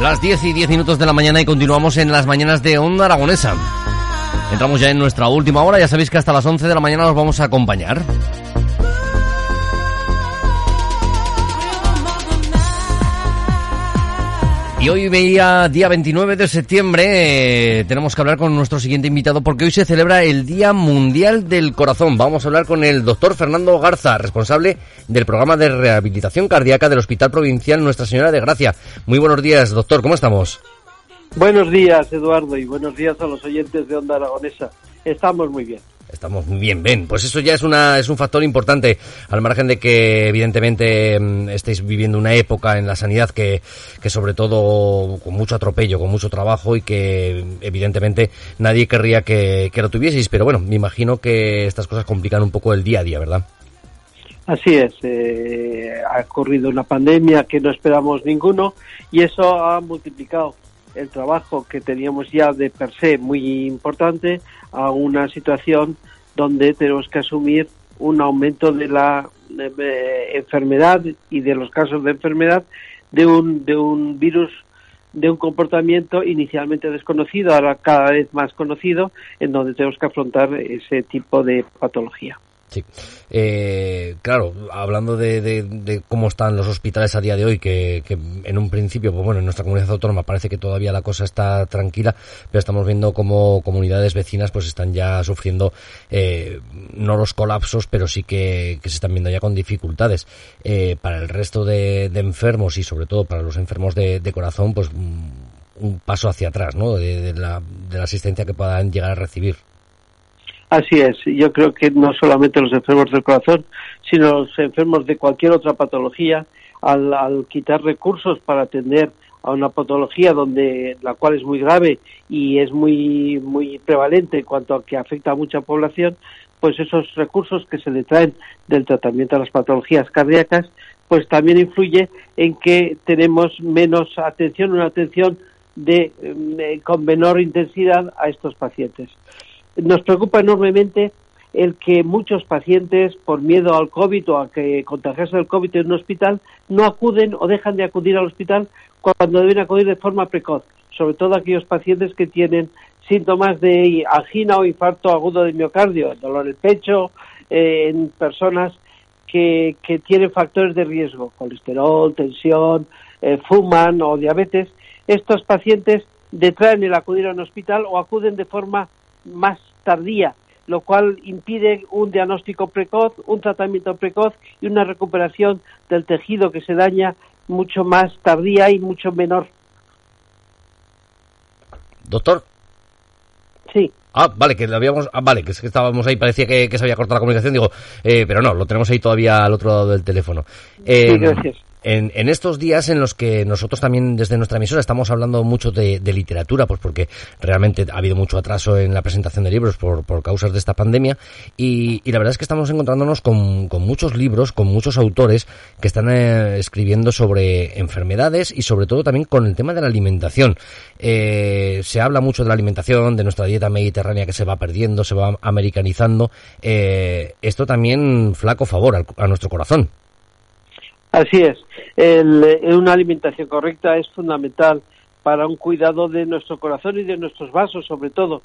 Las 10 y 10 minutos de la mañana y continuamos en las mañanas de Onda Aragonesa. Entramos ya en nuestra última hora, ya sabéis que hasta las 11 de la mañana nos vamos a acompañar. Y hoy veía día 29 de septiembre, eh, tenemos que hablar con nuestro siguiente invitado porque hoy se celebra el Día Mundial del Corazón. Vamos a hablar con el doctor Fernando Garza, responsable del programa de rehabilitación cardíaca del Hospital Provincial Nuestra Señora de Gracia. Muy buenos días, doctor, ¿cómo estamos? Buenos días, Eduardo, y buenos días a los oyentes de Onda Aragonesa. Estamos muy bien. Estamos muy bien, ven. Pues eso ya es una es un factor importante, al margen de que evidentemente mm, estéis viviendo una época en la sanidad que, que sobre todo con mucho atropello, con mucho trabajo y que evidentemente nadie querría que, que lo tuvieseis, pero bueno, me imagino que estas cosas complican un poco el día a día, ¿verdad? Así es, eh, ha ocurrido una pandemia que no esperamos ninguno y eso ha multiplicado el trabajo que teníamos ya de per se muy importante a una situación donde tenemos que asumir un aumento de la enfermedad y de los casos de enfermedad de un, de un virus de un comportamiento inicialmente desconocido, ahora cada vez más conocido, en donde tenemos que afrontar ese tipo de patología. Sí. Eh, claro, hablando de, cómo están los hospitales a día de hoy, que, en un principio, pues bueno, en nuestra comunidad autónoma parece que todavía la cosa está tranquila, pero estamos viendo como comunidades vecinas pues están ya sufriendo eh, no los colapsos, pero sí que, se están viendo ya con dificultades. Eh, para el resto de, enfermos y sobre todo para los enfermos de, corazón, pues mm, un paso hacia atrás, ¿no? de la asistencia que puedan llegar a recibir. Así es, yo creo que no solamente los enfermos del corazón, sino los enfermos de cualquier otra patología, al, quitar recursos para atender a una patología donde la cual es muy grave y es muy muy prevalente en cuanto a que afecta a mucha población, pues esos recursos que se detraen del tratamiento de las patologías cardíacas, pues también influye en que tenemos menos atención, una atención de, eh, con menor intensidad a estos pacientes. Nos preocupa enormemente el que muchos pacientes, por miedo al COVID o a que contagiarse del COVID en un hospital, no acuden o dejan de acudir al hospital cuando deben acudir de forma precoz, sobre todo aquellos pacientes que tienen síntomas de angina o infarto agudo de miocardio, dolor en el pecho, eh, en personas que, que, tienen factores de riesgo, colesterol, tensión, eh, fuman o diabetes. Estos pacientes detraen el acudir a un hospital o acuden de forma más tardía, lo cual impide un diagnóstico precoz, un tratamiento precoz y una recuperación del tejido que se daña mucho más tardía y mucho menor. Doctor. Sí. Ah, vale, que lo habíamos, ah, vale, que, es que estábamos ahí, parecía que, se había cortado la comunicación, digo, eh, pero no, lo tenemos ahí todavía al otro lado del teléfono. sí, eh, gracias. En, estos días en los que nosotros también desde nuestra emisora estamos hablando mucho de, literatura, pues porque realmente ha habido mucho atraso en la presentación de libros por, por causas de esta pandemia y, la verdad es que estamos encontrándonos con, muchos libros, con muchos autores que están eh, escribiendo sobre enfermedades y sobre todo también con el tema de la alimentación. Eh, se habla mucho de la alimentación, de nuestra dieta mediterránea que se va perdiendo, se va americanizando. Eh, esto también flaco favor a nuestro corazón. Así es. El, una alimentación correcta es fundamental para un cuidado de nuestro corazón y de nuestros vasos, sobre todo.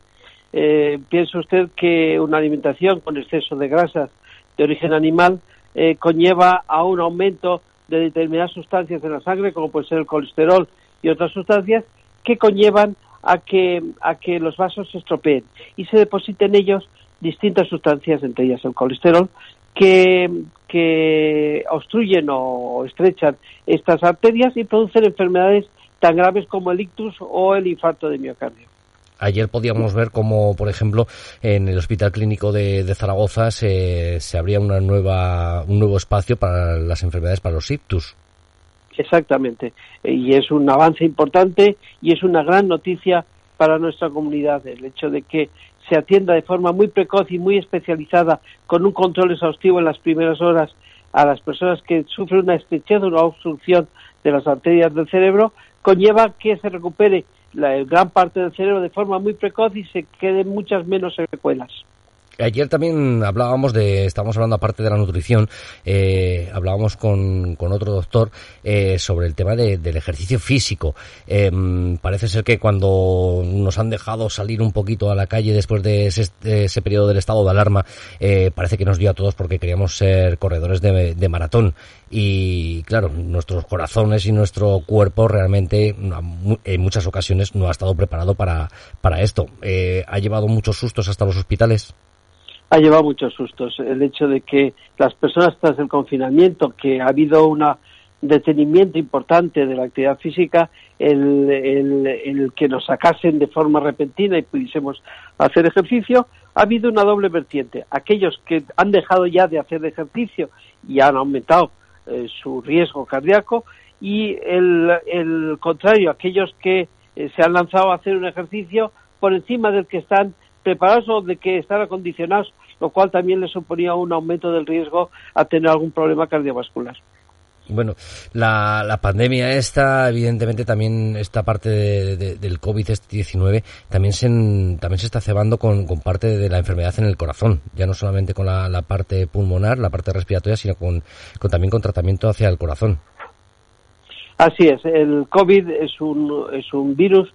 Eh, piensa usted que una alimentación con exceso de grasas de origen animal eh, conlleva a un aumento de determinadas sustancias en la sangre, como puede ser el colesterol y otras sustancias, que conllevan a que, a que los vasos se estropeen y se depositen en ellos distintas sustancias, entre ellas el colesterol, que, que obstruyen o estrechan estas arterias y producen enfermedades tan graves como el ictus o el infarto de miocardio. Ayer podíamos ver cómo, por ejemplo, en el Hospital Clínico de, Zaragoza se, se abría una nueva, un nuevo espacio para las enfermedades, para los ictus. Exactamente. Y es un avance importante y es una gran noticia para nuestra comunidad el hecho de que se atienda de forma muy precoz y muy especializada con un control exhaustivo en las primeras horas a las personas que sufren una estrechez o una obstrucción de las arterias del cerebro, conlleva que se recupere la gran parte del cerebro de forma muy precoz y se queden muchas menos secuelas. Ayer también hablábamos de, estábamos hablando aparte de la nutrición, eh, hablábamos con, con, otro doctor eh, sobre el tema del ejercicio físico. Eh, parece ser que cuando nos han dejado salir un poquito a la calle después de ese, periodo del estado de alarma, eh, parece que nos dio a todos porque queríamos ser corredores de, de, maratón. Y claro, nuestros corazones y nuestro cuerpo realmente en muchas ocasiones no ha estado preparado para, para esto. ha llevado muchos sustos hasta los hospitales ha llevado muchos sustos. El hecho de que las personas tras el confinamiento, que ha habido un detenimiento importante de la actividad física, el, el, que nos sacasen de forma repentina y pudiésemos hacer ejercicio, ha habido una doble vertiente. Aquellos que han dejado ya de hacer ejercicio y han aumentado eh, su riesgo cardíaco y el, el contrario, aquellos que eh, se han lanzado a hacer un ejercicio por encima del que están preparados o de que están acondicionados, lo cual también les suponía un aumento del riesgo a tener algún problema cardiovascular. Bueno, la, la pandemia esta, evidentemente también esta parte del COVID-19 también se, también se está cebando con, parte de la enfermedad en el corazón, ya no solamente con la, parte pulmonar, la parte respiratoria, sino con, con, también con tratamiento hacia el corazón. Así es, el COVID es un, es un virus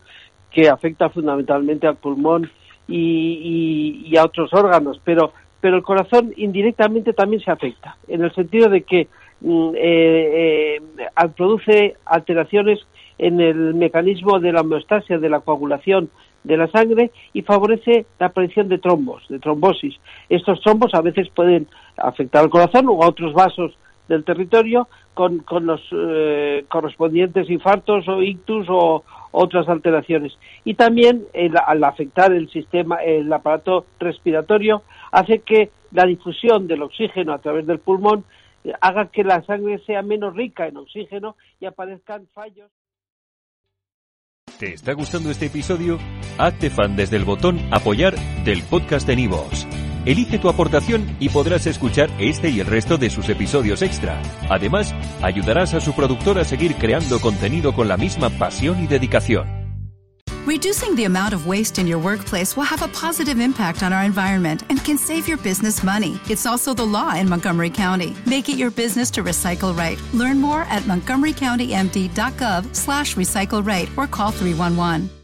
que afecta fundamentalmente al pulmón y, a otros órganos, pero, pero el corazón indirectamente también se afecta, en el sentido de que mm, eh, eh, produce alteraciones en el mecanismo de la homeostasia, de la coagulación de la sangre y favorece la aparición de trombos, de trombosis. Estos trombos a veces pueden afectar al corazón o a otros vasos del territorio con, con los eh, correspondientes infartos o ictus o, otras alteraciones. Y también al afectar el sistema, el aparato respiratorio, hace que la difusión del oxígeno a través del pulmón eh, haga que la sangre sea menos rica en oxígeno y aparezcan fallos. ¿Te está gustando este episodio? Hazte fan desde el botón apoyar del podcast de Nivos. Elige tu aportación y podrás escuchar este y el resto de sus episodios extra. Además, ayudarás a su productor a seguir creando contenido con la misma pasión y dedicación. Reducing the amount of waste in your workplace will have a positive impact on our environment and can save your business money. It's also the law in Montgomery County. Make it your business to recycle right. Learn more at montgomerycountymd.gov slash recycle right or call 311.